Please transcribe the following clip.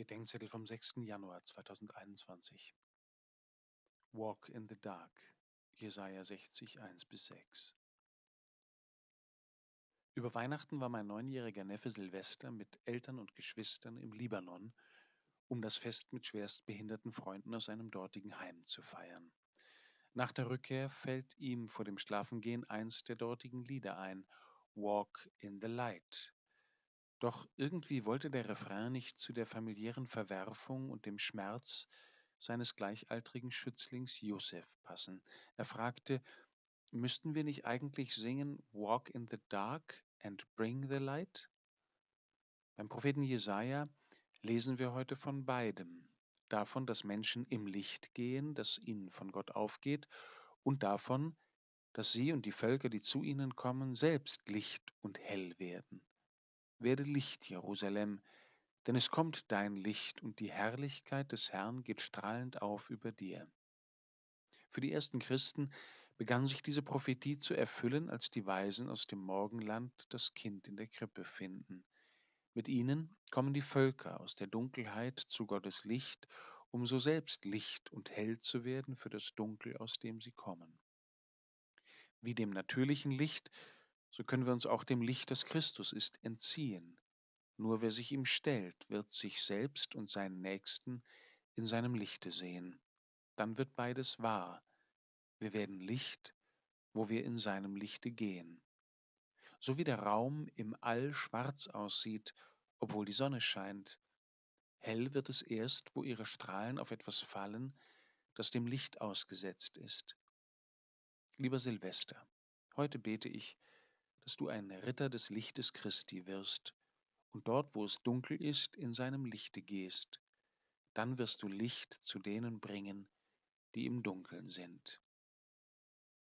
Bedenkzettel vom 6. Januar 2021. Walk in the Dark, Jesaja 60, 1 bis 6. Über Weihnachten war mein neunjähriger Neffe Silvester mit Eltern und Geschwistern im Libanon, um das Fest mit schwerstbehinderten Freunden aus seinem dortigen Heim zu feiern. Nach der Rückkehr fällt ihm vor dem Schlafengehen eins der dortigen Lieder ein, Walk in the Light, doch irgendwie wollte der Refrain nicht zu der familiären Verwerfung und dem Schmerz seines gleichaltrigen Schützlings Josef passen. Er fragte, müssten wir nicht eigentlich singen Walk in the Dark and Bring the Light? Beim Propheten Jesaja lesen wir heute von beidem. Davon, dass Menschen im Licht gehen, das ihnen von Gott aufgeht, und davon, dass sie und die Völker, die zu ihnen kommen, selbst Licht und hell werden. Werde Licht, Jerusalem, denn es kommt dein Licht und die Herrlichkeit des Herrn geht strahlend auf über dir. Für die ersten Christen begann sich diese Prophetie zu erfüllen, als die Weisen aus dem Morgenland das Kind in der Krippe finden. Mit ihnen kommen die Völker aus der Dunkelheit zu Gottes Licht, um so selbst Licht und hell zu werden für das Dunkel, aus dem sie kommen. Wie dem natürlichen Licht so können wir uns auch dem Licht, das Christus ist, entziehen. Nur wer sich ihm stellt, wird sich selbst und seinen Nächsten in seinem Lichte sehen. Dann wird beides wahr. Wir werden Licht, wo wir in seinem Lichte gehen. So wie der Raum im All schwarz aussieht, obwohl die Sonne scheint, hell wird es erst, wo ihre Strahlen auf etwas fallen, das dem Licht ausgesetzt ist. Lieber Silvester, heute bete ich, dass du ein Ritter des Lichtes Christi wirst und dort, wo es dunkel ist, in seinem Lichte gehst. Dann wirst du Licht zu denen bringen, die im Dunkeln sind.